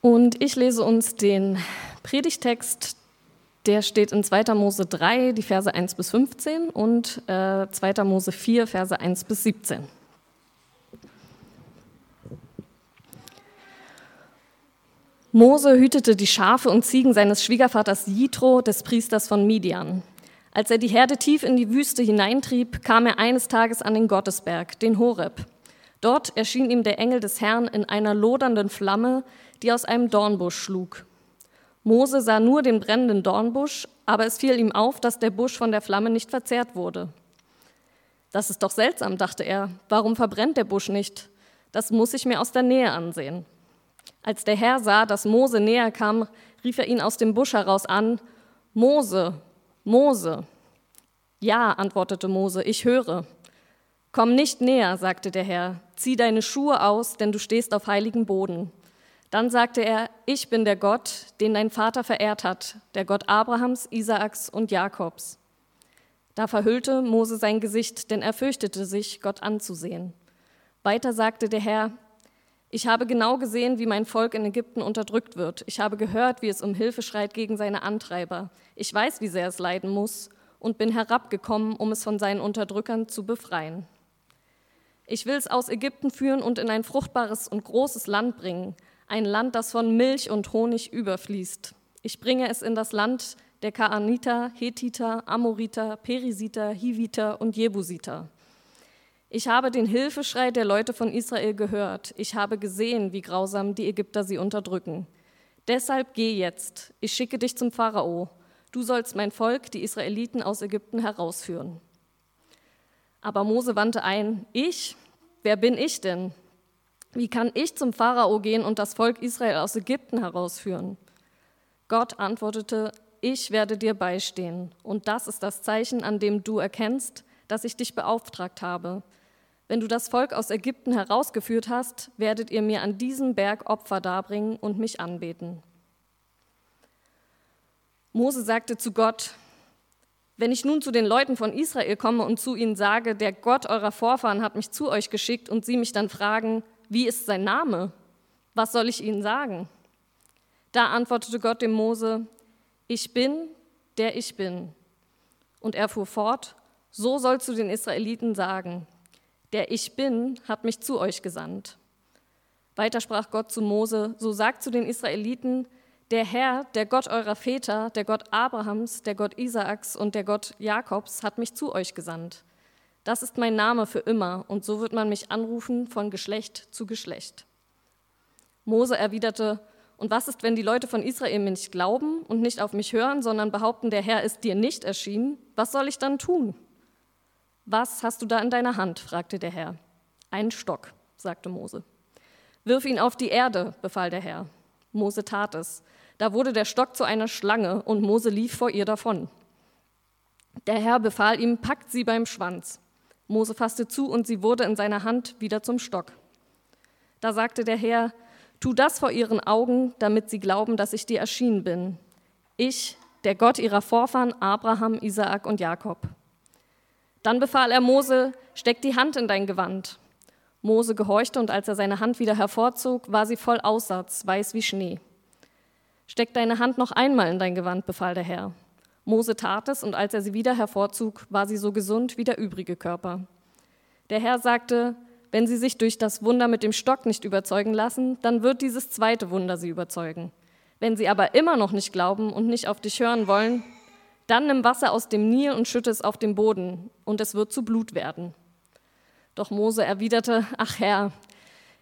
Und ich lese uns den Predigtext, der steht in 2. Mose 3, die Verse 1 bis 15 und äh, 2. Mose 4, Verse 1 bis 17. Mose hütete die Schafe und Ziegen seines Schwiegervaters Jitro, des Priesters von Midian. Als er die Herde tief in die Wüste hineintrieb, kam er eines Tages an den Gottesberg, den Horeb. Dort erschien ihm der Engel des Herrn in einer lodernden Flamme, die aus einem Dornbusch schlug. Mose sah nur den brennenden Dornbusch, aber es fiel ihm auf, dass der Busch von der Flamme nicht verzehrt wurde. Das ist doch seltsam, dachte er. Warum verbrennt der Busch nicht? Das muss ich mir aus der Nähe ansehen. Als der Herr sah, dass Mose näher kam, rief er ihn aus dem Busch heraus an, Mose, Mose. Ja, antwortete Mose, ich höre. Komm nicht näher, sagte der Herr, zieh deine Schuhe aus, denn du stehst auf heiligen Boden. Dann sagte er, ich bin der Gott, den dein Vater verehrt hat, der Gott Abrahams, Isaaks und Jakobs. Da verhüllte Mose sein Gesicht, denn er fürchtete sich, Gott anzusehen. Weiter sagte der Herr, ich habe genau gesehen, wie mein Volk in Ägypten unterdrückt wird. Ich habe gehört, wie es um Hilfe schreit gegen seine Antreiber. Ich weiß, wie sehr es leiden muss und bin herabgekommen, um es von seinen Unterdrückern zu befreien. Ich will es aus Ägypten führen und in ein fruchtbares und großes Land bringen, ein Land, das von Milch und Honig überfließt. Ich bringe es in das Land der Kaaniter, Hethiter, Amoriter, Perisiter, Hiviter und Jebusiter. Ich habe den Hilfeschrei der Leute von Israel gehört. Ich habe gesehen, wie grausam die Ägypter sie unterdrücken. Deshalb geh jetzt. Ich schicke dich zum Pharao. Du sollst mein Volk, die Israeliten aus Ägypten, herausführen. Aber Mose wandte ein, ich? Wer bin ich denn? Wie kann ich zum Pharao gehen und das Volk Israel aus Ägypten herausführen? Gott antwortete, ich werde dir beistehen. Und das ist das Zeichen, an dem du erkennst, dass ich dich beauftragt habe. Wenn du das Volk aus Ägypten herausgeführt hast, werdet ihr mir an diesem Berg Opfer darbringen und mich anbeten. Mose sagte zu Gott, wenn ich nun zu den Leuten von Israel komme und zu ihnen sage, der Gott eurer Vorfahren hat mich zu euch geschickt und sie mich dann fragen, wie ist sein Name? Was soll ich ihnen sagen? Da antwortete Gott dem Mose, ich bin, der ich bin. Und er fuhr fort, so sollst du den Israeliten sagen, der Ich bin hat mich zu euch gesandt. Weiter sprach Gott zu Mose, so sagt zu den Israeliten, der Herr, der Gott eurer Väter, der Gott Abrahams, der Gott Isaaks und der Gott Jakobs hat mich zu euch gesandt. Das ist mein Name für immer, und so wird man mich anrufen von Geschlecht zu Geschlecht. Mose erwiderte, und was ist, wenn die Leute von Israel mir nicht glauben und nicht auf mich hören, sondern behaupten, der Herr ist dir nicht erschienen? Was soll ich dann tun? Was hast du da in deiner Hand? fragte der Herr. Einen Stock, sagte Mose. Wirf ihn auf die Erde, befahl der Herr. Mose tat es. Da wurde der Stock zu einer Schlange und Mose lief vor ihr davon. Der Herr befahl ihm, packt sie beim Schwanz. Mose fasste zu und sie wurde in seiner Hand wieder zum Stock. Da sagte der Herr, tu das vor ihren Augen, damit sie glauben, dass ich dir erschienen bin. Ich, der Gott ihrer Vorfahren Abraham, Isaak und Jakob. Dann befahl er Mose, steck die Hand in dein Gewand. Mose gehorchte und als er seine Hand wieder hervorzog, war sie voll Aussatz, weiß wie Schnee. Steck deine Hand noch einmal in dein Gewand, befahl der Herr. Mose tat es und als er sie wieder hervorzog, war sie so gesund wie der übrige Körper. Der Herr sagte, wenn sie sich durch das Wunder mit dem Stock nicht überzeugen lassen, dann wird dieses zweite Wunder sie überzeugen. Wenn sie aber immer noch nicht glauben und nicht auf dich hören wollen, dann nimm Wasser aus dem Nil und schütte es auf den Boden, und es wird zu Blut werden. Doch Mose erwiderte, ach Herr,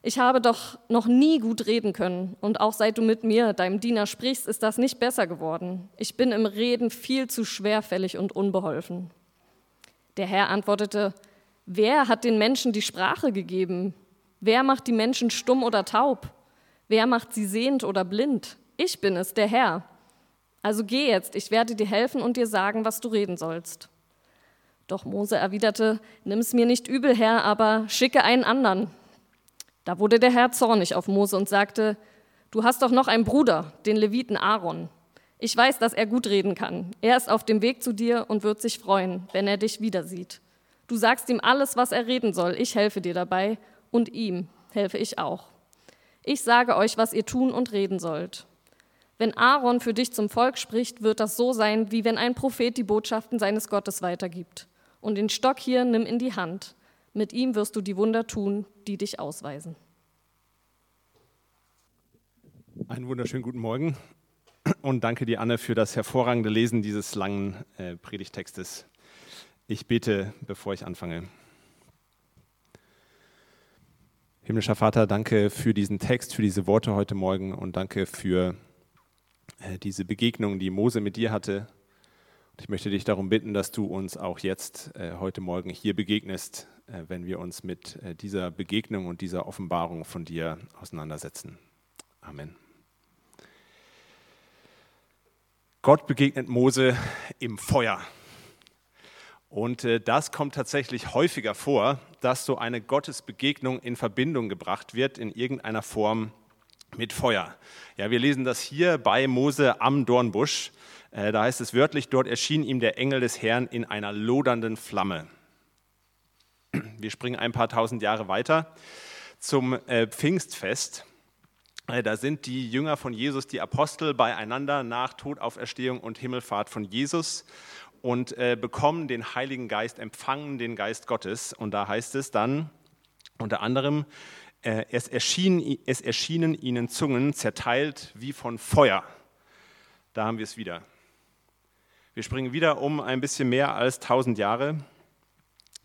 ich habe doch noch nie gut reden können, und auch seit du mit mir, deinem Diener, sprichst, ist das nicht besser geworden. Ich bin im Reden viel zu schwerfällig und unbeholfen. Der Herr antwortete, wer hat den Menschen die Sprache gegeben? Wer macht die Menschen stumm oder taub? Wer macht sie sehend oder blind? Ich bin es, der Herr. Also geh jetzt, ich werde dir helfen und dir sagen, was du reden sollst. Doch Mose erwiderte, nimm es mir nicht übel, Herr, aber schicke einen anderen. Da wurde der Herr zornig auf Mose und sagte, du hast doch noch einen Bruder, den Leviten Aaron. Ich weiß, dass er gut reden kann. Er ist auf dem Weg zu dir und wird sich freuen, wenn er dich wieder sieht. Du sagst ihm alles, was er reden soll. Ich helfe dir dabei und ihm helfe ich auch. Ich sage euch, was ihr tun und reden sollt. Wenn Aaron für dich zum Volk spricht, wird das so sein, wie wenn ein Prophet die Botschaften seines Gottes weitergibt. Und den Stock hier nimm in die Hand. Mit ihm wirst du die Wunder tun, die dich ausweisen. Einen wunderschönen guten Morgen und danke dir, Anne, für das hervorragende Lesen dieses langen äh, Predigtextes. Ich bete, bevor ich anfange. Himmlischer Vater, danke für diesen Text, für diese Worte heute Morgen und danke für äh, diese Begegnung, die Mose mit dir hatte. Ich möchte dich darum bitten, dass du uns auch jetzt äh, heute Morgen hier begegnest, äh, wenn wir uns mit äh, dieser Begegnung und dieser Offenbarung von dir auseinandersetzen. Amen. Gott begegnet Mose im Feuer. Und äh, das kommt tatsächlich häufiger vor, dass so eine Gottesbegegnung in Verbindung gebracht wird in irgendeiner Form mit Feuer. Ja, wir lesen das hier bei Mose am Dornbusch. Äh, da heißt es wörtlich, dort erschien ihm der Engel des Herrn in einer lodernden Flamme. Wir springen ein paar tausend Jahre weiter zum äh, Pfingstfest. Äh, da sind die Jünger von Jesus, die Apostel, beieinander nach Todauferstehung und Himmelfahrt von Jesus und bekommen den Heiligen Geist, empfangen den Geist Gottes. Und da heißt es dann unter anderem, es, erschien, es erschienen ihnen Zungen zerteilt wie von Feuer. Da haben wir es wieder. Wir springen wieder um ein bisschen mehr als 1000 Jahre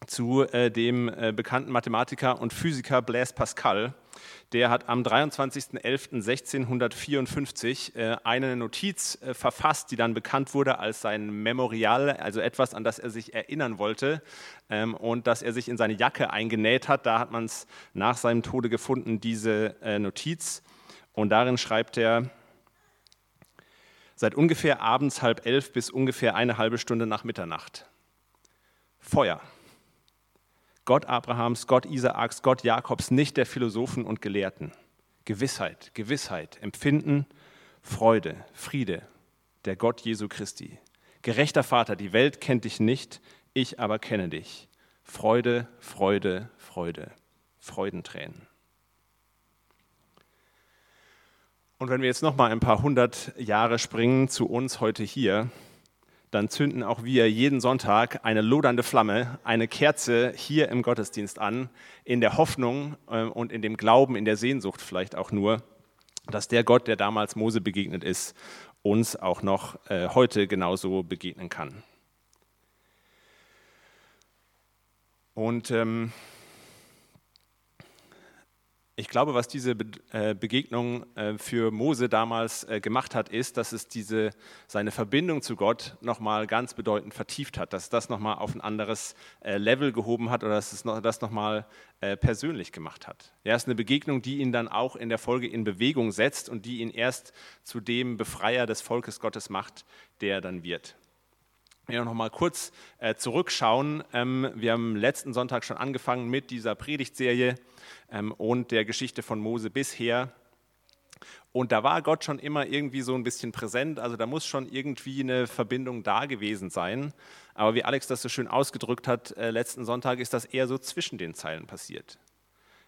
zu äh, dem äh, bekannten Mathematiker und Physiker Blaise Pascal. Der hat am 23.11.1654 äh, eine Notiz äh, verfasst, die dann bekannt wurde als sein Memorial, also etwas, an das er sich erinnern wollte ähm, und das er sich in seine Jacke eingenäht hat. Da hat man es nach seinem Tode gefunden, diese äh, Notiz. Und darin schreibt er, seit ungefähr abends halb elf bis ungefähr eine halbe Stunde nach Mitternacht. Feuer. Gott Abrahams, Gott Isaaks, Gott Jakobs, nicht der Philosophen und Gelehrten. Gewissheit, Gewissheit, Empfinden, Freude, Friede, der Gott Jesu Christi. Gerechter Vater, die Welt kennt dich nicht, ich aber kenne dich. Freude, Freude, Freude, Freudentränen. Und wenn wir jetzt noch mal ein paar hundert Jahre springen zu uns heute hier, dann zünden auch wir jeden Sonntag eine lodernde Flamme, eine Kerze hier im Gottesdienst an, in der Hoffnung äh, und in dem Glauben, in der Sehnsucht vielleicht auch nur, dass der Gott, der damals Mose begegnet ist, uns auch noch äh, heute genauso begegnen kann. Und ähm, ich glaube, was diese äh, Begegnung äh, für Mose damals äh, gemacht hat, ist, dass es diese, seine Verbindung zu Gott nochmal ganz bedeutend vertieft hat, dass das nochmal auf ein anderes Level gehoben hat oder dass es das nochmal persönlich gemacht hat. Ja, es ist eine Begegnung, die ihn dann auch in der Folge in Bewegung setzt und die ihn erst zu dem Befreier des Volkes Gottes macht, der er dann wird. Wir noch mal kurz zurückschauen. Ähm, wir haben letzten Sonntag schon angefangen mit dieser Predigtserie ähm, und der Geschichte von Mose bisher. Und da war Gott schon immer irgendwie so ein bisschen präsent, also da muss schon irgendwie eine Verbindung da gewesen sein. Aber wie Alex das so schön ausgedrückt hat äh, letzten Sonntag, ist das eher so zwischen den Zeilen passiert.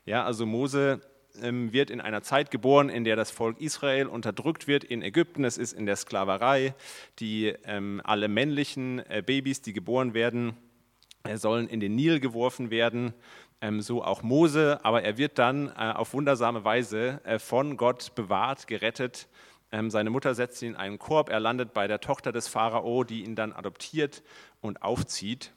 Ja, also Mose wird in einer Zeit geboren, in der das Volk Israel unterdrückt wird in Ägypten. Es ist in der Sklaverei. Die ähm, alle männlichen äh, Babys, die geboren werden, äh, sollen in den Nil geworfen werden ähm, so auch Mose, aber er wird dann äh, auf wundersame Weise von Gott bewahrt, gerettet. Ähm, seine Mutter setzt ihn in einen Korb, er landet bei der Tochter des Pharao, die ihn dann adoptiert und aufzieht.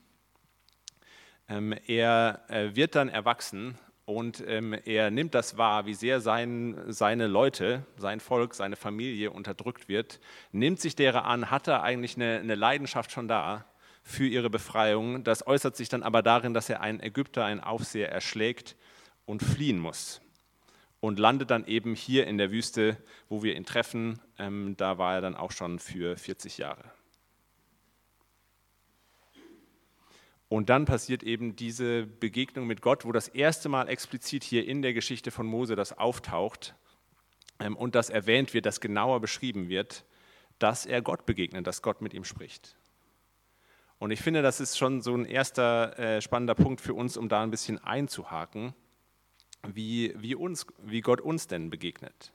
Ähm, er wird dann erwachsen und er nimmt das wahr, wie sehr sein, seine Leute, sein Volk, seine Familie unterdrückt wird, nimmt sich derer an, hat er eigentlich eine, eine Leidenschaft schon da für ihre Befreiung. Das äußert sich dann aber darin, dass er einen Ägypter, einen Aufseher, erschlägt und fliehen muss. Und landet dann eben hier in der Wüste, wo wir ihn treffen. Ähm, da war er dann auch schon für 40 Jahre. Und dann passiert eben diese Begegnung mit Gott, wo das erste Mal explizit hier in der Geschichte von Mose das auftaucht ähm, und das erwähnt wird, das genauer beschrieben wird, dass er Gott begegnet, dass Gott mit ihm spricht. Und ich finde, das ist schon so ein erster äh, spannender Punkt für uns, um da ein bisschen einzuhaken. wie, wie, uns, wie Gott uns denn begegnet.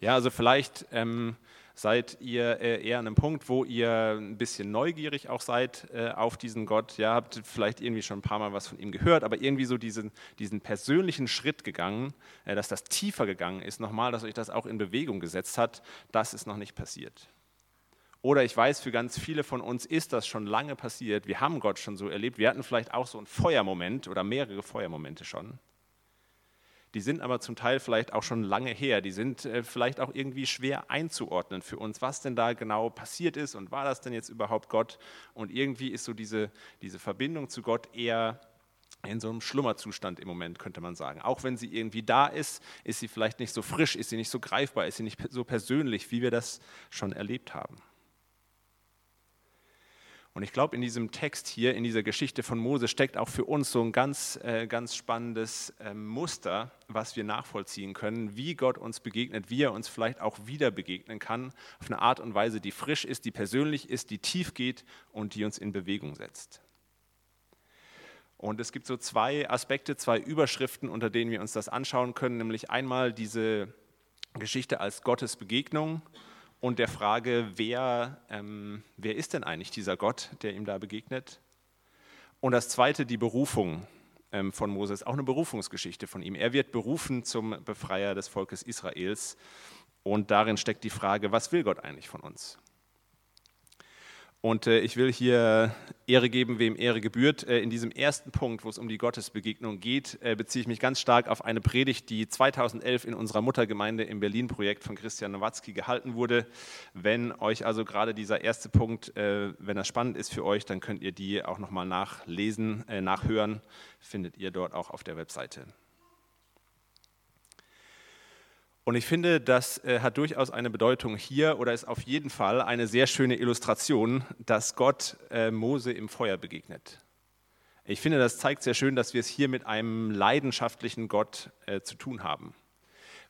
Ja, also vielleicht ähm, seid ihr äh, eher an einem Punkt, wo ihr ein bisschen neugierig auch seid äh, auf diesen Gott. Ja, habt vielleicht irgendwie schon ein paar Mal was von ihm gehört, aber irgendwie so diesen, diesen persönlichen Schritt gegangen, äh, dass das tiefer gegangen ist, nochmal, dass euch das auch in Bewegung gesetzt hat, das ist noch nicht passiert. Oder ich weiß, für ganz viele von uns ist das schon lange passiert. Wir haben Gott schon so erlebt. Wir hatten vielleicht auch so einen Feuermoment oder mehrere Feuermomente schon. Die sind aber zum Teil vielleicht auch schon lange her. Die sind äh, vielleicht auch irgendwie schwer einzuordnen für uns, was denn da genau passiert ist und war das denn jetzt überhaupt Gott? Und irgendwie ist so diese, diese Verbindung zu Gott eher in so einem Schlummerzustand im Moment, könnte man sagen. Auch wenn sie irgendwie da ist, ist sie vielleicht nicht so frisch, ist sie nicht so greifbar, ist sie nicht so persönlich, wie wir das schon erlebt haben. Und ich glaube, in diesem Text hier, in dieser Geschichte von Mose, steckt auch für uns so ein ganz, äh, ganz spannendes äh, Muster, was wir nachvollziehen können, wie Gott uns begegnet, wie er uns vielleicht auch wieder begegnen kann, auf eine Art und Weise, die frisch ist, die persönlich ist, die tief geht und die uns in Bewegung setzt. Und es gibt so zwei Aspekte, zwei Überschriften, unter denen wir uns das anschauen können, nämlich einmal diese Geschichte als Gottes Begegnung und der Frage, wer, ähm, wer ist denn eigentlich dieser Gott, der ihm da begegnet? Und das zweite, die Berufung ähm, von Moses, auch eine Berufungsgeschichte von ihm. Er wird berufen zum Befreier des Volkes Israels und darin steckt die Frage, was will Gott eigentlich von uns? Und äh, ich will hier Ehre geben, wem Ehre gebührt. Äh, in diesem ersten Punkt, wo es um die Gottesbegegnung geht, äh, beziehe ich mich ganz stark auf eine Predigt, die 2011 in unserer Muttergemeinde im Berlin-Projekt von Christian Nowatzki gehalten wurde. Wenn euch also gerade dieser erste Punkt, äh, wenn das spannend ist für euch, dann könnt ihr die auch nochmal nachlesen, äh, nachhören. Findet ihr dort auch auf der Webseite. Und ich finde, das äh, hat durchaus eine Bedeutung hier oder ist auf jeden Fall eine sehr schöne Illustration, dass Gott äh, Mose im Feuer begegnet. Ich finde, das zeigt sehr schön, dass wir es hier mit einem leidenschaftlichen Gott äh, zu tun haben.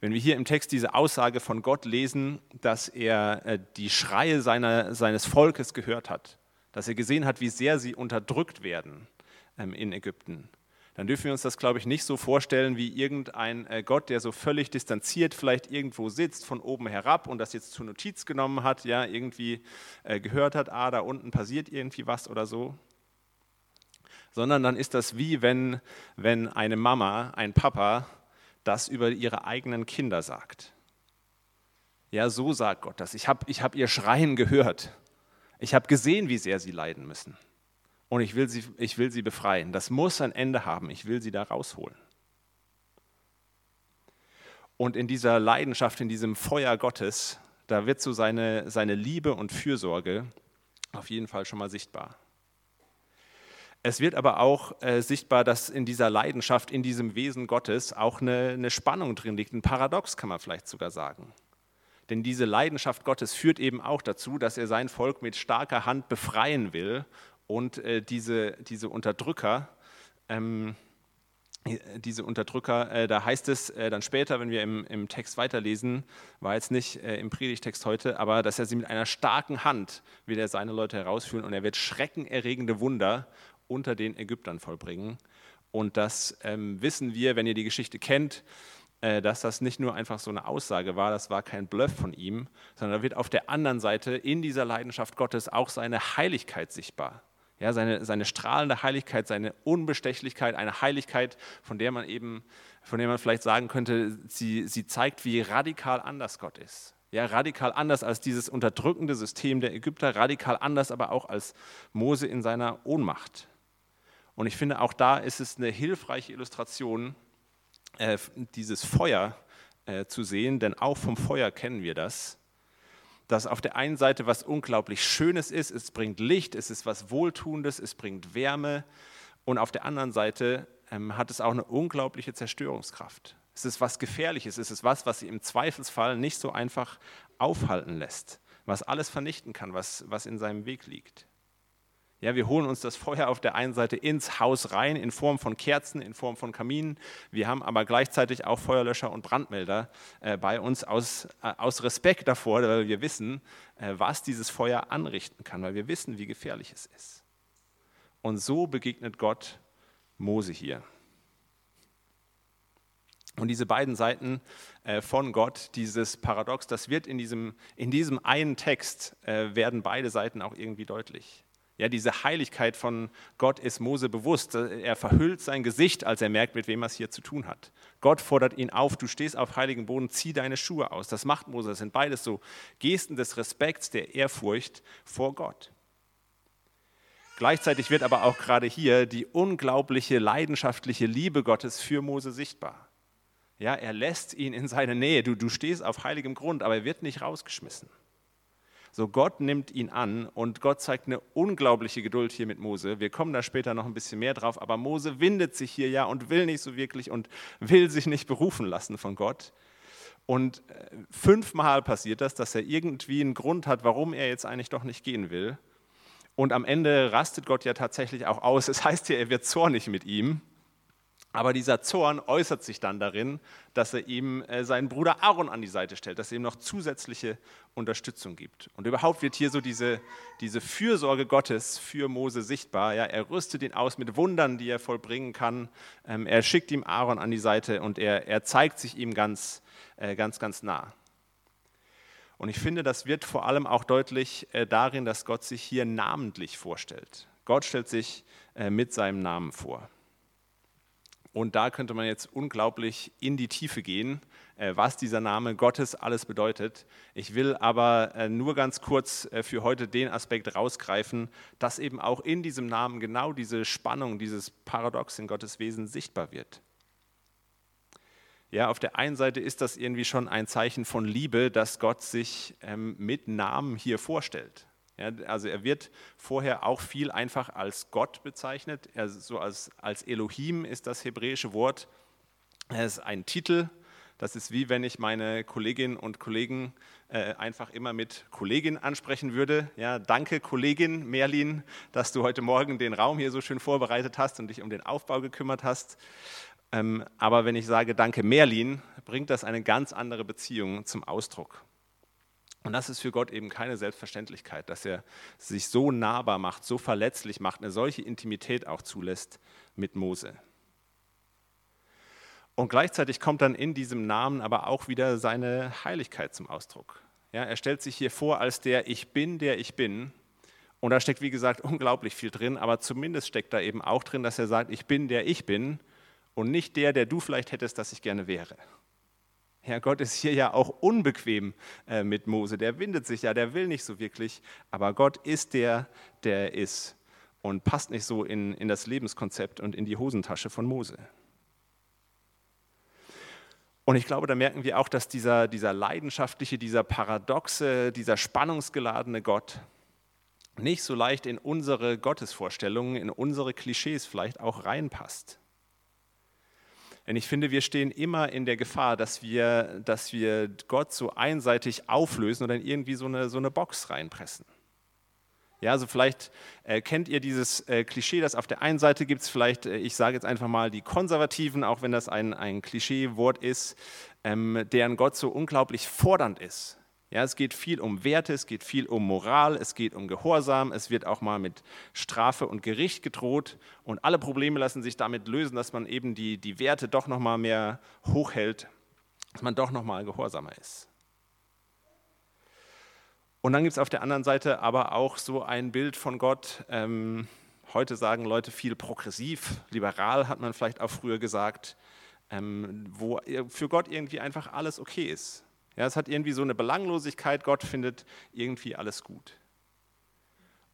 Wenn wir hier im Text diese Aussage von Gott lesen, dass er die Schreie seiner, seines Volkes gehört hat, dass er gesehen hat, wie sehr sie unterdrückt werden ähm, in Ägypten, dann dürfen wir uns das, glaube ich, nicht so vorstellen wie irgendein äh, Gott, der so völlig distanziert vielleicht irgendwo sitzt, von oben herab und das jetzt zur Notiz genommen hat, ja, irgendwie äh, gehört hat, ah, da unten passiert irgendwie was oder so. Sondern dann ist das wie wenn, wenn eine Mama, ein Papa das über ihre eigenen Kinder sagt. Ja, so sagt Gott das. Ich habe ich hab ihr Schreien gehört. Ich habe gesehen, wie sehr sie leiden müssen und ich will, sie, ich will sie befreien. Das muss ein Ende haben. Ich will sie da rausholen. Und in dieser Leidenschaft, in diesem Feuer Gottes, da wird so seine, seine Liebe und Fürsorge auf jeden Fall schon mal sichtbar. Es wird aber auch äh, sichtbar, dass in dieser Leidenschaft, in diesem Wesen Gottes auch eine, eine Spannung drin liegt, ein Paradox kann man vielleicht sogar sagen. Denn diese Leidenschaft Gottes führt eben auch dazu, dass er sein Volk mit starker Hand befreien will und äh, diese, diese Unterdrücker, ähm, diese Unterdrücker, äh, da heißt es äh, dann später, wenn wir im, im Text weiterlesen, war jetzt nicht äh, im Predigtext heute, aber dass er sie mit einer starken Hand will er seine Leute herausführen und er wird schreckenerregende Wunder unter den Ägyptern vollbringen. Und das ähm, wissen wir, wenn ihr die Geschichte kennt, äh, dass das nicht nur einfach so eine Aussage war, das war kein Bluff von ihm, sondern da wird auf der anderen Seite in dieser Leidenschaft Gottes auch seine Heiligkeit sichtbar. Ja, seine, seine strahlende Heiligkeit, seine Unbestechlichkeit, eine Heiligkeit, von der man eben, von der man vielleicht sagen könnte, sie, sie zeigt, wie radikal anders Gott ist. Ja, radikal anders als dieses unterdrückende System der Ägypter, radikal anders aber auch als Mose in seiner Ohnmacht. Und ich finde, auch da ist es eine hilfreiche Illustration, äh, dieses Feuer äh, zu sehen, denn auch vom Feuer kennen wir das dass auf der einen Seite was unglaublich Schönes ist, es bringt Licht, es ist was Wohltuendes, es bringt Wärme und auf der anderen Seite ähm, hat es auch eine unglaubliche Zerstörungskraft. Es ist was Gefährliches, es ist was, was sie im Zweifelsfall nicht so einfach aufhalten lässt, was alles vernichten kann, was, was in seinem Weg liegt. Ja, wir holen uns das Feuer auf der einen Seite ins Haus rein in Form von Kerzen, in Form von Kaminen. Wir haben aber gleichzeitig auch Feuerlöscher und Brandmelder äh, bei uns aus, äh, aus Respekt davor, weil wir wissen, äh, was dieses Feuer anrichten kann, weil wir wissen, wie gefährlich es ist. Und so begegnet Gott Mose hier. Und diese beiden Seiten äh, von Gott, dieses Paradox, das wird in diesem, in diesem einen Text, äh, werden beide Seiten auch irgendwie deutlich. Ja, diese Heiligkeit von Gott ist Mose bewusst. Er verhüllt sein Gesicht, als er merkt, mit wem er es hier zu tun hat. Gott fordert ihn auf, du stehst auf heiligem Boden, zieh deine Schuhe aus. Das macht Mose. Das sind beides so Gesten des Respekts, der Ehrfurcht vor Gott. Gleichzeitig wird aber auch gerade hier die unglaubliche leidenschaftliche Liebe Gottes für Mose sichtbar. Ja, er lässt ihn in seine Nähe. Du, du stehst auf heiligem Grund, aber er wird nicht rausgeschmissen. So, Gott nimmt ihn an und Gott zeigt eine unglaubliche Geduld hier mit Mose. Wir kommen da später noch ein bisschen mehr drauf, aber Mose windet sich hier ja und will nicht so wirklich und will sich nicht berufen lassen von Gott. Und äh, fünfmal passiert das, dass er irgendwie einen Grund hat, warum er jetzt eigentlich doch nicht gehen will. Und am Ende rastet Gott ja tatsächlich auch aus. Es heißt ja, er wird zornig mit ihm. Aber dieser Zorn äußert sich dann darin, dass er ihm äh, seinen Bruder Aaron an die Seite stellt, dass er ihm noch zusätzliche Unterstützung gibt. Und überhaupt wird hier so diese, diese Fürsorge Gottes für Mose sichtbar. Ja, er rüstet ihn aus mit Wundern, die er vollbringen kann. Ähm, er schickt ihm Aaron an die Seite und er, er zeigt sich ihm ganz, äh, ganz, ganz nah. Und ich finde, das wird vor allem auch deutlich äh, darin, dass Gott sich hier namentlich vorstellt. Gott stellt sich mit seinem Namen vor. Und da könnte man jetzt unglaublich in die Tiefe gehen, äh, was dieser Name Gottes alles bedeutet. Ich will aber äh, nur ganz kurz äh, für heute den Aspekt rausgreifen, dass eben auch in diesem Namen genau diese Spannung, dieses Paradox in Gottes Wesen sichtbar wird. Ja, auf der einen Seite ist das irgendwie schon ein Zeichen von Liebe, dass Gott sich ähm, mit Namen hier vorstellt. Ja, also er wird vorher auch viel einfach als Gott bezeichnet. Er, so als, als Elohim ist das hebräische Wort. Er ist ein Titel. Das ist wie wenn ich meine Kolleginnen und Kollegen äh, einfach immer mit Kollegin ansprechen würde. Ja, danke Kollegin Merlin, dass du heute Morgen den Raum hier so schön vorbereitet hast und dich um den Aufbau gekümmert hast. Ähm, aber wenn ich sage danke Merlin, bringt das eine ganz andere Beziehung zum Ausdruck. Und das ist für Gott eben keine Selbstverständlichkeit, dass er sich so nahbar macht, so verletzlich macht, eine solche Intimität auch zulässt mit Mose. Und gleichzeitig kommt dann in diesem Namen aber auch wieder seine Heiligkeit zum Ausdruck. Ja, er stellt sich hier vor als der Ich bin, der ich bin. Und da steckt, wie gesagt, unglaublich viel drin, aber zumindest steckt da eben auch drin, dass er sagt, ich bin, der ich bin und nicht der, der du vielleicht hättest, dass ich gerne wäre. Ja, Gott ist hier ja auch unbequem äh, mit Mose. Der windet sich ja, der will nicht so wirklich. Aber Gott ist der, der ist und passt nicht so in, in das Lebenskonzept und in die Hosentasche von Mose. Und ich glaube, da merken wir auch, dass dieser, dieser leidenschaftliche, dieser paradoxe, dieser spannungsgeladene Gott nicht so leicht in unsere Gottesvorstellungen, in unsere Klischees vielleicht auch reinpasst. Denn ich finde, wir stehen immer in der Gefahr, dass wir, dass wir Gott so einseitig auflösen oder in irgendwie so eine, so eine Box reinpressen. Ja, also vielleicht äh, kennt ihr dieses äh, Klischee, das auf der einen Seite gibt es vielleicht, äh, ich sage jetzt einfach mal die Konservativen, auch wenn das ein, ein Klischeewort ist, ähm, deren Gott so unglaublich fordernd ist. Ja, es geht viel um Werte, es geht viel um Moral, es geht um Gehorsam, es wird auch mal mit Strafe und Gericht gedroht und alle Probleme lassen sich damit lösen, dass man eben die, die Werte doch noch mal mehr hochhält, dass man doch noch mal gehorsamer ist. Und dann gibt es auf der anderen Seite aber auch so ein Bild von Gott. Ähm, heute sagen Leute viel progressiv, liberal hat man vielleicht auch früher gesagt, ähm, wo für Gott irgendwie einfach alles okay ist. Ja, es hat irgendwie so eine Belanglosigkeit, Gott findet irgendwie alles gut.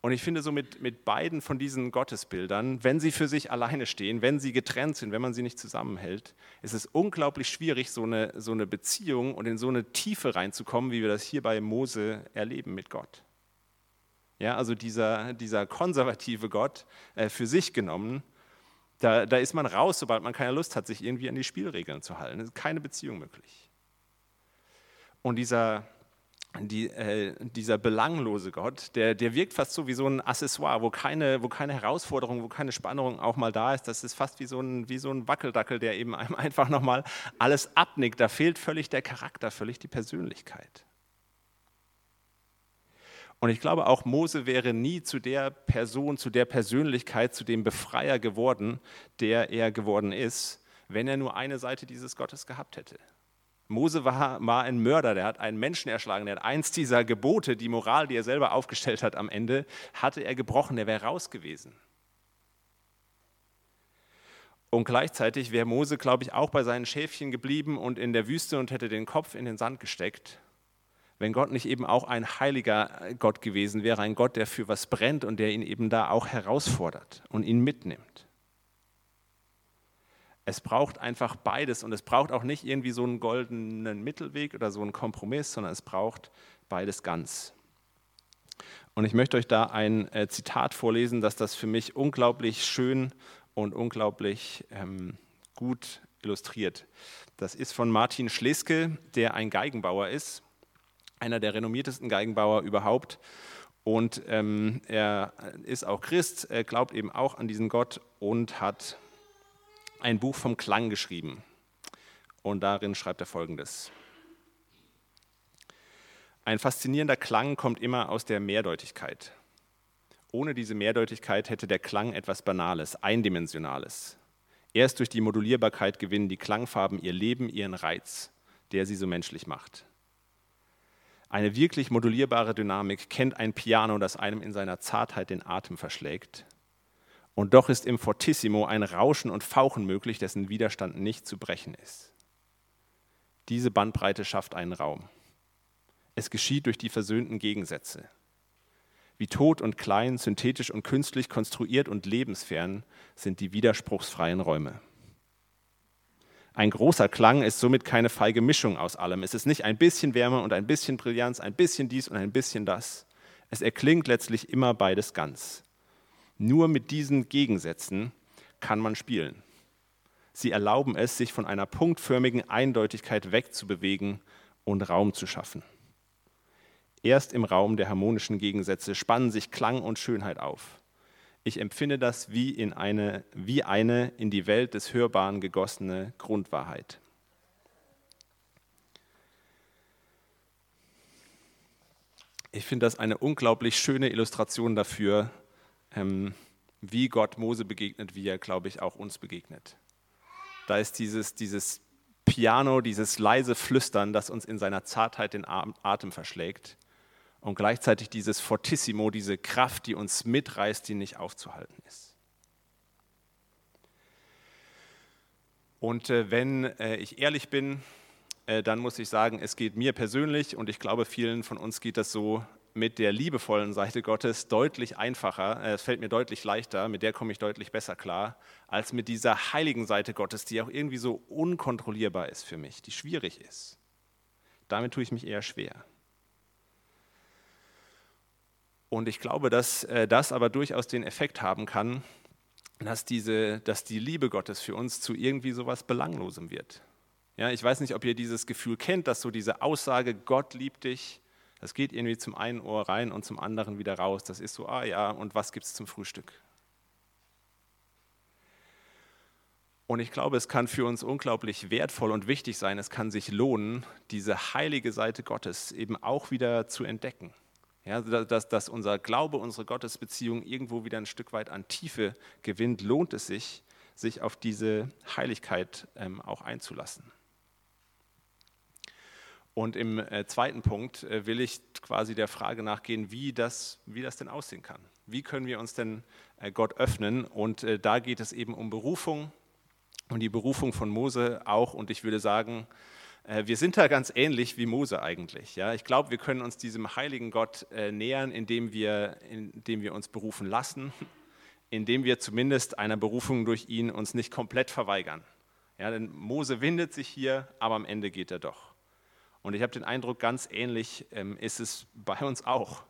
Und ich finde so mit, mit beiden von diesen Gottesbildern, wenn sie für sich alleine stehen, wenn sie getrennt sind, wenn man sie nicht zusammenhält, ist es unglaublich schwierig, so eine, so eine Beziehung und in so eine Tiefe reinzukommen, wie wir das hier bei Mose erleben mit Gott. Ja, also dieser, dieser konservative Gott äh, für sich genommen, da, da ist man raus, sobald man keine Lust hat, sich irgendwie an die Spielregeln zu halten. Es ist keine Beziehung möglich. Und dieser, die, äh, dieser belanglose Gott, der, der wirkt fast so wie so ein Accessoire, wo keine, wo keine Herausforderung, wo keine Spannung auch mal da ist. Das ist fast wie so ein, wie so ein Wackeldackel, der eben einem einfach nochmal alles abnickt. Da fehlt völlig der Charakter, völlig die Persönlichkeit. Und ich glaube, auch Mose wäre nie zu der Person, zu der Persönlichkeit, zu dem Befreier geworden, der er geworden ist, wenn er nur eine Seite dieses Gottes gehabt hätte. Mose war, war ein Mörder, der hat einen Menschen erschlagen, der hat eins dieser Gebote, die Moral, die er selber aufgestellt hat am Ende, hatte er gebrochen, der wäre raus gewesen. Und gleichzeitig wäre Mose, glaube ich, auch bei seinen Schäfchen geblieben und in der Wüste und hätte den Kopf in den Sand gesteckt, wenn Gott nicht eben auch ein heiliger Gott gewesen wäre, ein Gott, der für was brennt und der ihn eben da auch herausfordert und ihn mitnimmt. Es braucht einfach beides und es braucht auch nicht irgendwie so einen goldenen Mittelweg oder so einen Kompromiss, sondern es braucht beides ganz. Und ich möchte euch da ein äh, Zitat vorlesen, dass das für mich unglaublich schön und unglaublich ähm, gut illustriert. Das ist von Martin Schleske, der ein Geigenbauer ist, einer der renommiertesten Geigenbauer überhaupt. Und ähm, er ist auch Christ, er glaubt eben auch an diesen Gott und hat ein Buch vom Klang geschrieben. Und darin schreibt er folgendes. Ein faszinierender Klang kommt immer aus der Mehrdeutigkeit. Ohne diese Mehrdeutigkeit hätte der Klang etwas Banales, Eindimensionales. Erst durch die Modulierbarkeit gewinnen die Klangfarben ihr Leben, ihren Reiz, der sie so menschlich macht. Eine wirklich modulierbare Dynamik kennt ein Piano, das einem in seiner Zartheit den Atem verschlägt. Und doch ist im Fortissimo ein Rauschen und Fauchen möglich, dessen Widerstand nicht zu brechen ist. Diese Bandbreite schafft einen Raum. Es geschieht durch die versöhnten Gegensätze. Wie tot und klein, synthetisch und künstlich konstruiert und lebensfern sind die widerspruchsfreien Räume. Ein großer Klang ist somit keine feige Mischung aus allem. Es ist nicht ein bisschen Wärme und ein bisschen Brillanz, ein bisschen dies und ein bisschen das. Es erklingt letztlich immer beides ganz. Nur mit diesen Gegensätzen kann man spielen. Sie erlauben es, sich von einer punktförmigen Eindeutigkeit wegzubewegen und Raum zu schaffen. Erst im Raum der harmonischen Gegensätze spannen sich Klang und Schönheit auf. Ich empfinde das wie, in eine, wie eine in die Welt des Hörbaren gegossene Grundwahrheit. Ich finde das eine unglaublich schöne Illustration dafür, ähm, wie Gott Mose begegnet, wie er, glaube ich, auch uns begegnet. Da ist dieses, dieses Piano, dieses leise Flüstern, das uns in seiner Zartheit den Atem verschlägt und gleichzeitig dieses Fortissimo, diese Kraft, die uns mitreißt, die nicht aufzuhalten ist. Und äh, wenn äh, ich ehrlich bin, äh, dann muss ich sagen, es geht mir persönlich und ich glaube vielen von uns geht das so mit der liebevollen Seite Gottes deutlich einfacher, äh, es fällt mir deutlich leichter, mit der komme ich deutlich besser klar, als mit dieser heiligen Seite Gottes, die auch irgendwie so unkontrollierbar ist für mich, die schwierig ist. Damit tue ich mich eher schwer. Und ich glaube, dass äh, das aber durchaus den Effekt haben kann, dass, diese, dass die Liebe Gottes für uns zu irgendwie sowas Belanglosem wird. Ja, ich weiß nicht, ob ihr dieses Gefühl kennt, dass so diese Aussage, Gott liebt dich, das geht irgendwie zum einen Ohr rein und zum anderen wieder raus. Das ist so, ah ja, und was gibt es zum Frühstück? Und ich glaube, es kann für uns unglaublich wertvoll und wichtig sein, es kann sich lohnen, diese heilige Seite Gottes eben auch wieder zu entdecken. Ja, dass, dass unser Glaube, unsere Gottesbeziehung irgendwo wieder ein Stück weit an Tiefe gewinnt, lohnt es sich, sich auf diese Heiligkeit ähm, auch einzulassen. Und im äh, zweiten Punkt äh, will ich quasi der Frage nachgehen, wie das, wie das denn aussehen kann. Wie können wir uns denn äh, Gott öffnen? Und äh, da geht es eben um Berufung und die Berufung von Mose auch. Und ich würde sagen, äh, wir sind da ganz ähnlich wie Mose eigentlich. Ja? Ich glaube, wir können uns diesem heiligen Gott äh, nähern, indem wir, indem wir uns berufen lassen, indem wir zumindest einer Berufung durch ihn uns nicht komplett verweigern. Ja, denn Mose windet sich hier, aber am Ende geht er doch. Und ich habe den Eindruck, ganz ähnlich ähm, ist es bei uns auch.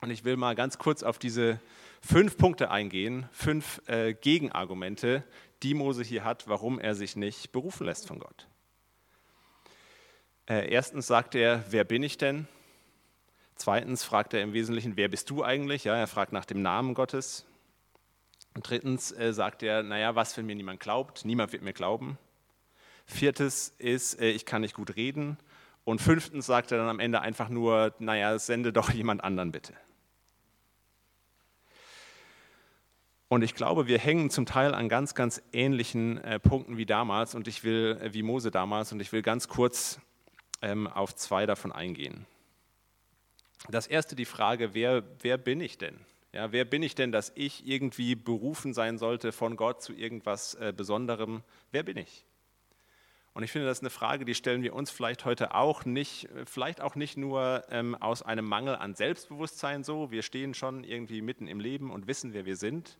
Und ich will mal ganz kurz auf diese fünf Punkte eingehen, fünf äh, Gegenargumente, die Mose hier hat, warum er sich nicht berufen lässt von Gott. Äh, erstens sagt er, wer bin ich denn? Zweitens fragt er im Wesentlichen, wer bist du eigentlich? Ja, er fragt nach dem Namen Gottes. Und drittens äh, sagt er, naja, was, wenn mir niemand glaubt? Niemand wird mir glauben. Viertes ist, äh, ich kann nicht gut reden. Und fünftens sagt er dann am Ende einfach nur, naja, sende doch jemand anderen bitte. Und ich glaube, wir hängen zum Teil an ganz, ganz ähnlichen äh, Punkten wie damals und ich will, äh, wie Mose damals, und ich will ganz kurz ähm, auf zwei davon eingehen. Das erste die Frage, wer, wer bin ich denn? Ja, wer bin ich denn, dass ich irgendwie berufen sein sollte von Gott zu irgendwas äh, Besonderem? Wer bin ich? Und ich finde, das ist eine Frage, die stellen wir uns vielleicht heute auch nicht, vielleicht auch nicht nur ähm, aus einem Mangel an Selbstbewusstsein so. Wir stehen schon irgendwie mitten im Leben und wissen, wer wir sind.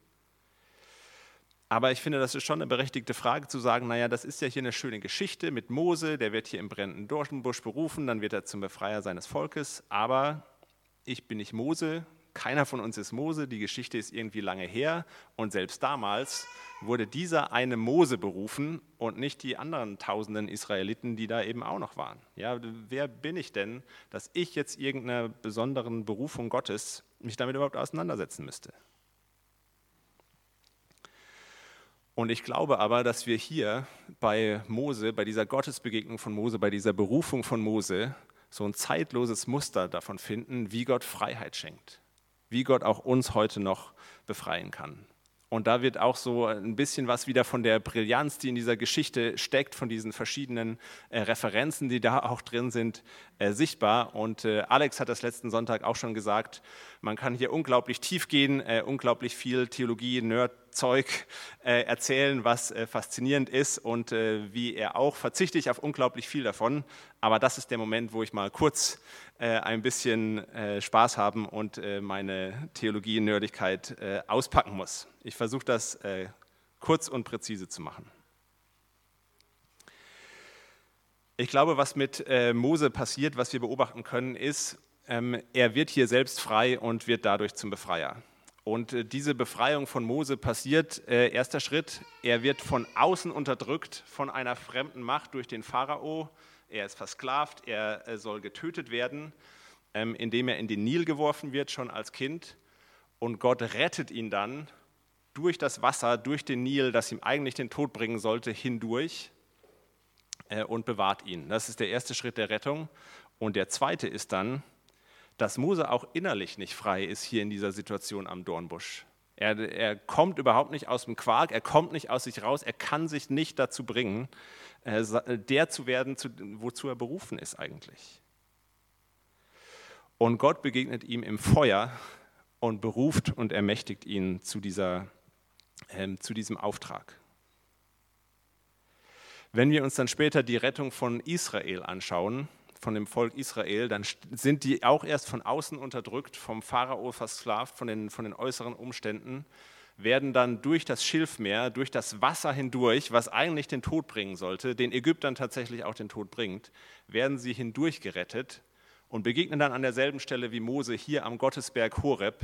Aber ich finde, das ist schon eine berechtigte Frage zu sagen, naja, das ist ja hier eine schöne Geschichte mit Mose, der wird hier im brennenden Dornbusch berufen, dann wird er zum Befreier seines Volkes. Aber ich bin nicht Mose, keiner von uns ist Mose, die Geschichte ist irgendwie lange her und selbst damals wurde dieser eine Mose berufen und nicht die anderen tausenden Israeliten, die da eben auch noch waren. Ja, wer bin ich denn, dass ich jetzt irgendeiner besonderen Berufung Gottes mich damit überhaupt auseinandersetzen müsste? Und ich glaube aber, dass wir hier bei Mose, bei dieser Gottesbegegnung von Mose, bei dieser Berufung von Mose, so ein zeitloses Muster davon finden, wie Gott Freiheit schenkt, wie Gott auch uns heute noch befreien kann. Und da wird auch so ein bisschen was wieder von der Brillanz, die in dieser Geschichte steckt, von diesen verschiedenen äh, Referenzen, die da auch drin sind, äh, sichtbar. Und äh, Alex hat das letzten Sonntag auch schon gesagt, man kann hier unglaublich tief gehen, äh, unglaublich viel Theologie, Nerdzeug äh, erzählen, was äh, faszinierend ist. Und wie er auch verzichte ich auf unglaublich viel davon. Aber das ist der Moment, wo ich mal kurz ein bisschen Spaß haben und meine Theologie-Nerdigkeit auspacken muss. Ich versuche das äh, kurz und präzise zu machen. Ich glaube, was mit äh, Mose passiert, was wir beobachten können, ist, ähm, er wird hier selbst frei und wird dadurch zum Befreier. Und äh, diese Befreiung von Mose passiert, äh, erster Schritt, er wird von außen unterdrückt von einer fremden Macht durch den Pharao. Er ist versklavt, er äh, soll getötet werden, ähm, indem er in den Nil geworfen wird, schon als Kind. Und Gott rettet ihn dann durch das Wasser, durch den Nil, das ihm eigentlich den Tod bringen sollte, hindurch und bewahrt ihn. Das ist der erste Schritt der Rettung. Und der zweite ist dann, dass Mose auch innerlich nicht frei ist hier in dieser Situation am Dornbusch. Er, er, kommt überhaupt nicht aus dem Quark, er kommt nicht aus sich raus, er kann sich nicht dazu bringen, äh, der zu werden, wozu er berufen ist eigentlich. Und Gott begegnet ihm im Feuer und beruft und ermächtigt ihn zu dieser ähm, zu diesem Auftrag. Wenn wir uns dann später die Rettung von Israel anschauen, von dem Volk Israel, dann sind die auch erst von außen unterdrückt, vom Pharao versklavt, von den, von den äußeren Umständen, werden dann durch das Schilfmeer, durch das Wasser hindurch, was eigentlich den Tod bringen sollte, den Ägyptern tatsächlich auch den Tod bringt, werden sie hindurch gerettet und begegnen dann an derselben Stelle wie Mose hier am Gottesberg Horeb,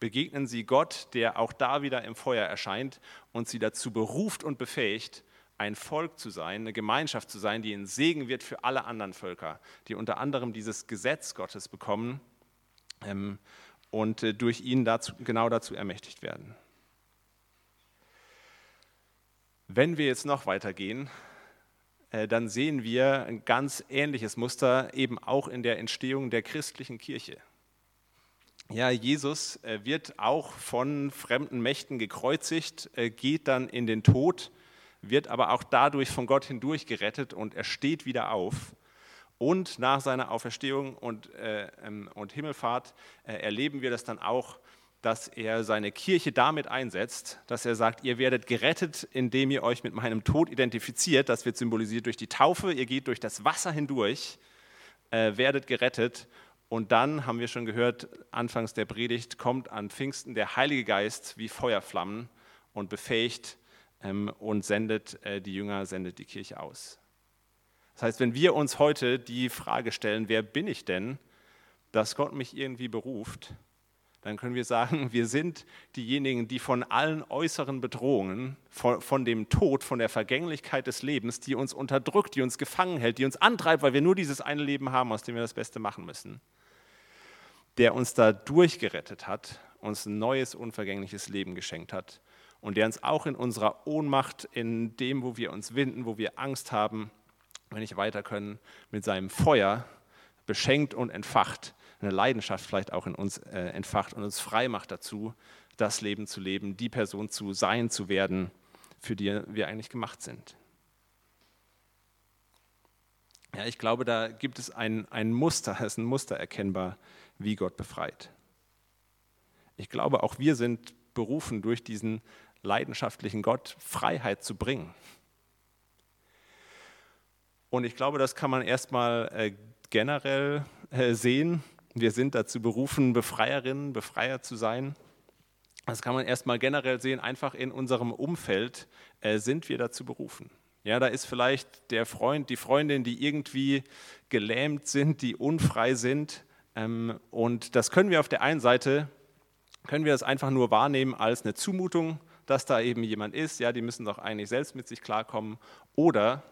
begegnen sie Gott, der auch da wieder im Feuer erscheint und sie dazu beruft und befähigt, ein Volk zu sein, eine Gemeinschaft zu sein, die ein Segen wird für alle anderen Völker, die unter anderem dieses Gesetz Gottes bekommen ähm, und äh, durch ihn dazu, genau dazu ermächtigt werden. Wenn wir jetzt noch weitergehen, äh, dann sehen wir ein ganz ähnliches Muster eben auch in der Entstehung der christlichen Kirche. Ja, Jesus äh, wird auch von fremden Mächten gekreuzigt, äh, geht dann in den Tod, wird aber auch dadurch von Gott hindurch gerettet und er steht wieder auf. Und nach seiner Auferstehung und, äh, ähm, und Himmelfahrt äh, erleben wir das dann auch, dass er seine Kirche damit einsetzt, dass er sagt, ihr werdet gerettet, indem ihr euch mit meinem Tod identifiziert. Das wird symbolisiert durch die Taufe. Ihr geht durch das Wasser hindurch, äh, werdet gerettet und dann haben wir schon gehört, anfangs der Predigt kommt an Pfingsten der Heilige Geist wie Feuerflammen und befähigt und sendet äh, die Jünger, sendet die Kirche aus. Das heißt, wenn wir uns heute die Frage stellen, wer bin ich denn, dass Gott mich irgendwie beruft, dann können wir sagen, wir sind diejenigen, die von allen äußeren Bedrohungen, von, von, dem Tod, von der Vergänglichkeit des Lebens, die uns unterdrückt, die uns gefangen hält, die uns antreibt, weil wir nur dieses eine Leben haben, aus dem wir das Beste machen müssen, der uns da durchgerettet hat, uns ein neues, unvergängliches Leben geschenkt hat und der uns auch in unserer Ohnmacht, in dem, wo wir uns winden, wo wir Angst haben, wenn nicht weiter können, mit seinem Feuer beschenkt und entfacht, eine Leidenschaft vielleicht auch in uns äh, entfacht und uns frei macht dazu, das Leben zu leben, die Person zu sein, zu werden, für die wir eigentlich gemacht sind. Ja, ich glaube, da gibt es ein, ein Muster, es ist ein Muster erkennbar, wie Gott befreit. Ich glaube, auch wir sind berufen, durch diesen leidenschaftlichen Gott Freiheit zu bringen. Und ich glaube, das kann man erstmal äh, generell äh, sehen. Wir sind dazu berufen, Befreierinnen, Befreier zu sein. Das kann man erstmal generell sehen, einfach in unserem Umfeld äh, sind wir dazu berufen. Ja, da ist vielleicht der Freund, die Freundin, die irgendwie gelähmt sind, die unfrei sind. Ähm, und das können wir auf der einen Seite, können wir das einfach nur wahrnehmen als eine Zumutung, dass da eben jemand ist. Ja, die müssen doch eigentlich selbst mit sich klarkommen. Oder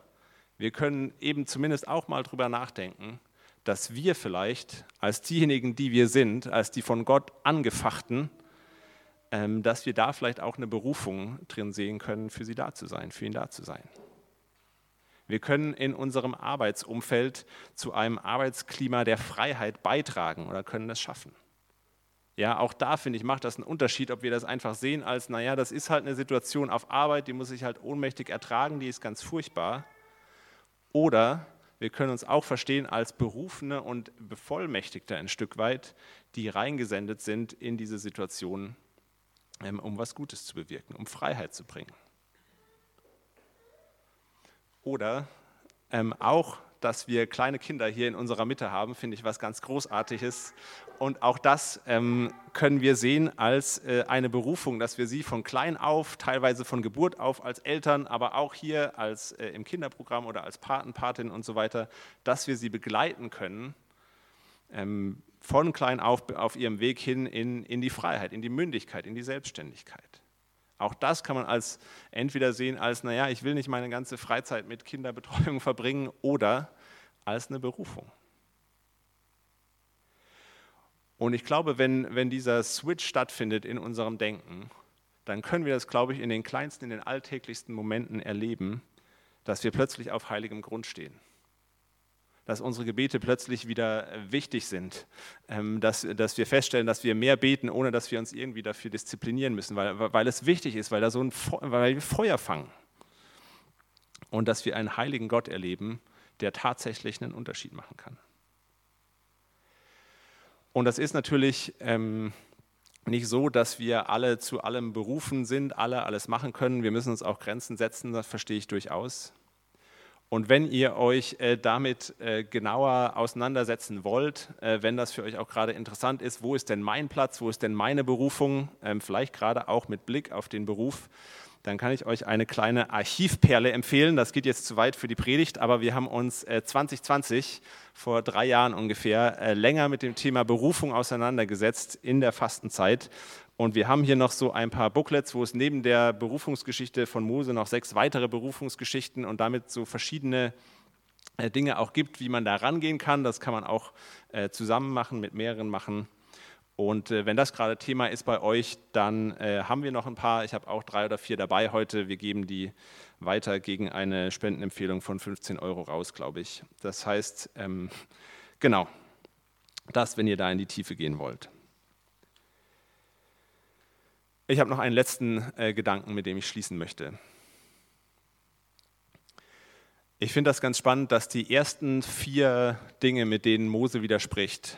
wir können eben zumindest auch mal drüber nachdenken, dass wir vielleicht als diejenigen, die wir sind, als die von Gott angefachten, ähm, dass wir da vielleicht auch eine Berufung drin sehen können, für sie da zu sein, für ihn da zu sein. Wir können in unserem Arbeitsumfeld zu einem Arbeitsklima der Freiheit beitragen oder können das schaffen. Ja, auch da finde ich, macht das einen Unterschied, ob wir das einfach sehen als, naja, das ist halt eine Situation auf Arbeit, die muss ich halt ohnmächtig ertragen, die ist ganz furchtbar. Oder wir können uns auch verstehen als Berufene und Bevollmächtigte ein Stück weit, die reingesendet sind in diese Situation, ähm, um was Gutes zu bewirken, um Freiheit zu bringen. Oder ähm, auch, dass wir kleine Kinder hier in unserer Mitte haben, finde ich was ganz Großartiges und auch das ähm, können wir sehen als äh, eine Berufung, dass wir sie von klein auf, teilweise von Geburt auf als Eltern, aber auch hier als äh, im Kinderprogramm oder als Paten, Patin und so weiter, dass wir sie begleiten können, ähm, von klein auf auf ihrem Weg hin in, in die Freiheit, in die Mündigkeit, in die Selbstständigkeit. Auch das kann man als entweder sehen als, naja, ich will nicht meine ganze Freizeit mit Kinderbetreuung verbringen oder als eine Berufung. Und ich glaube, wenn, wenn dieser Switch stattfindet in unserem Denken, dann können wir das, glaube ich, in den kleinsten, in den alltäglichsten Momenten erleben, dass wir plötzlich auf heiligem Grund stehen. Dass unsere Gebete plötzlich wieder wichtig sind, ähm, dass, dass wir feststellen, dass wir mehr beten, ohne dass wir uns irgendwie dafür disziplinieren müssen, weil, weil es wichtig ist, weil, da so ein, weil wir Feuer fangen. Und dass wir einen heiligen Gott erleben, der tatsächlich einen Unterschied machen kann. Und das ist natürlich ähm, nicht so, dass wir alle zu allem berufen sind, alle alles machen können. Wir müssen uns auch Grenzen setzen, das verstehe ich durchaus. Und wenn ihr euch äh, damit äh, genauer auseinandersetzen wollt, äh, wenn das für euch auch gerade interessant ist, wo ist denn mein Platz, wo ist denn meine Berufung, ähm, vielleicht gerade auch mit Blick auf den Beruf, dann kann ich euch eine kleine Archivperle empfehlen. Das geht jetzt zu weit für die Predigt, aber wir haben uns 2020, äh, vor drei Jahren ungefähr, äh, länger mit dem Thema Berufung auseinandergesetzt in der Fastenzeit. Und wir haben hier noch so ein paar Booklets, wo es neben der Berufungsgeschichte von Mose noch sechs weitere Berufungsgeschichten und damit so verschiedene äh, Dinge auch gibt, wie man da rangehen kann. Das kann man auch zusammen machen, mit mehreren machen. Und äh, wenn das gerade Thema ist bei euch, dann äh, haben wir noch ein paar. Ich habe auch drei oder vier dabei heute. Wir geben die weiter gegen eine Spendenempfehlung von 15 Euro raus, glaube ich. Das heißt, ähm, genau, das, wenn ihr da in die Tiefe gehen wollt. Ich habe noch einen letzten äh, Gedanken, mit dem ich schließen möchte. Ich finde das ganz spannend, dass die ersten vier Dinge, mit denen Mose widerspricht,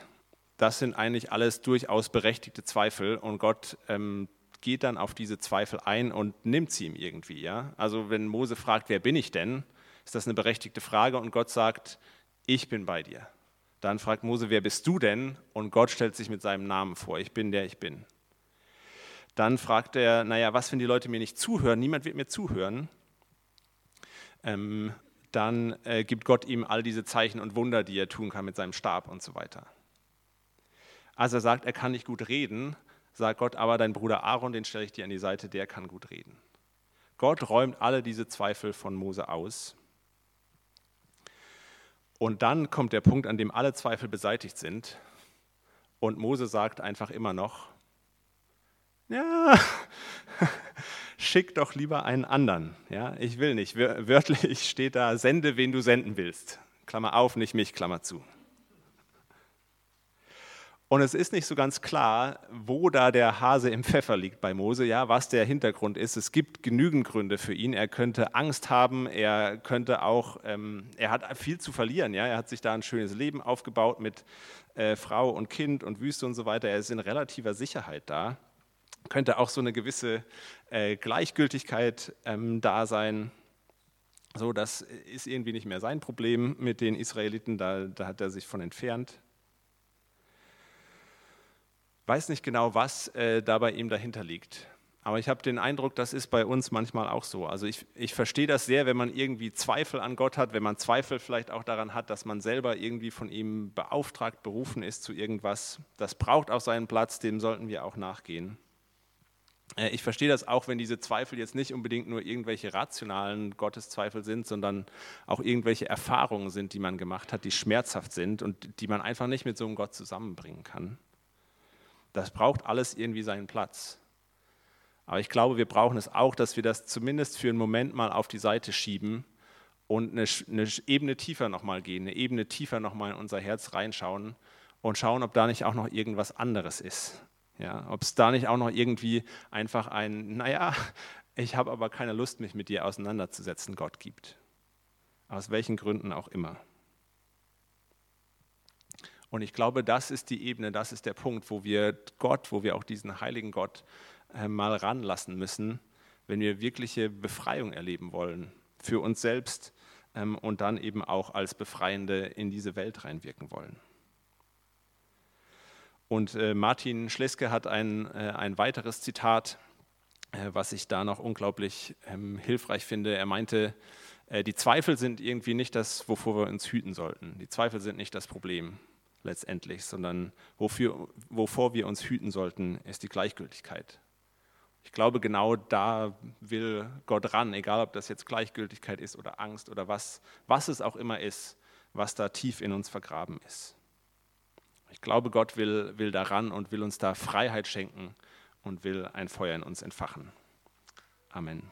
das sind eigentlich alles durchaus berechtigte Zweifel und Gott ähm, geht dann auf diese Zweifel ein und nimmt sie ihm irgendwie. Ja? Also wenn Mose fragt, wer bin ich denn, ist das eine berechtigte Frage und Gott sagt, ich bin bei dir. Dann fragt Mose, wer bist du denn? Und Gott stellt sich mit seinem Namen vor, ich bin der ich bin. Dann fragt er, naja, was, wenn die Leute mir nicht zuhören? Niemand wird mir zuhören. Ähm, dann äh, gibt Gott ihm all diese Zeichen und Wunder, die er tun kann mit seinem Stab und so weiter. Als er sagt, er kann nicht gut reden, sagt Gott, aber dein Bruder Aaron, den stelle ich dir an die Seite, der kann gut reden. Gott räumt alle diese Zweifel von Mose aus. Und dann kommt der Punkt, an dem alle Zweifel beseitigt sind. Und Mose sagt einfach immer noch, ja, schick doch lieber einen anderen. Ja, ich will nicht. Wörtlich steht da, sende, wen du senden willst. Klammer auf, nicht mich, Klammer zu. Und es ist nicht so ganz klar, wo da der Hase im Pfeffer liegt bei Mose, ja, was der Hintergrund ist. Es gibt genügend Gründe für ihn. Er könnte Angst haben, er könnte auch, ähm, er hat viel zu verlieren, ja. Er hat sich da ein schönes Leben aufgebaut mit äh, Frau und Kind und Wüste und so weiter. Er ist in relativer Sicherheit da. Könnte auch so eine gewisse äh, Gleichgültigkeit ähm, da sein. So, das ist irgendwie nicht mehr sein Problem mit den Israeliten, da, da hat er sich von entfernt weiß nicht genau, was äh, da bei ihm dahinter liegt. Aber ich habe den Eindruck, das ist bei uns manchmal auch so. Also ich, ich verstehe das sehr, wenn man irgendwie Zweifel an Gott hat, wenn man Zweifel vielleicht auch daran hat, dass man selber irgendwie von ihm beauftragt, berufen ist zu irgendwas. Das braucht auch seinen Platz, dem sollten wir auch nachgehen. Äh, ich verstehe das auch, wenn diese Zweifel jetzt nicht unbedingt nur irgendwelche rationalen Gotteszweifel sind, sondern auch irgendwelche Erfahrungen sind, die man gemacht hat, die schmerzhaft sind und die man einfach nicht mit so einem Gott zusammenbringen kann. Das braucht alles irgendwie seinen Platz. Aber ich glaube, wir brauchen es auch, dass wir das zumindest für einen Moment mal auf die Seite schieben und eine, eine Ebene tiefer nochmal gehen, eine Ebene tiefer nochmal in unser Herz reinschauen und schauen, ob da nicht auch noch irgendwas anderes ist. Ja, ob es da nicht auch noch irgendwie einfach ein, naja, ich habe aber keine Lust, mich mit dir auseinanderzusetzen, Gott gibt. Aus welchen Gründen auch immer. Und ich glaube, das ist die Ebene, das ist der Punkt, wo wir Gott, wo wir auch diesen heiligen Gott äh, mal ranlassen müssen, wenn wir wirkliche Befreiung erleben wollen für uns selbst ähm, und dann eben auch als Befreiende in diese Welt reinwirken wollen. Und äh, Martin Schleske hat ein, äh, ein weiteres Zitat, äh, was ich da noch unglaublich ähm, hilfreich finde. Er meinte, äh, die Zweifel sind irgendwie nicht das, wovor wir uns hüten sollten. Die Zweifel sind nicht das Problem letztendlich, sondern wofür, wovor wir uns hüten sollten, ist die Gleichgültigkeit. Ich glaube, genau da will Gott ran, egal ob das jetzt Gleichgültigkeit ist oder Angst oder was, was es auch immer ist, was da tief in uns vergraben ist. Ich glaube, Gott will, will daran und will uns da Freiheit schenken und will ein Feuer in uns entfachen. Amen.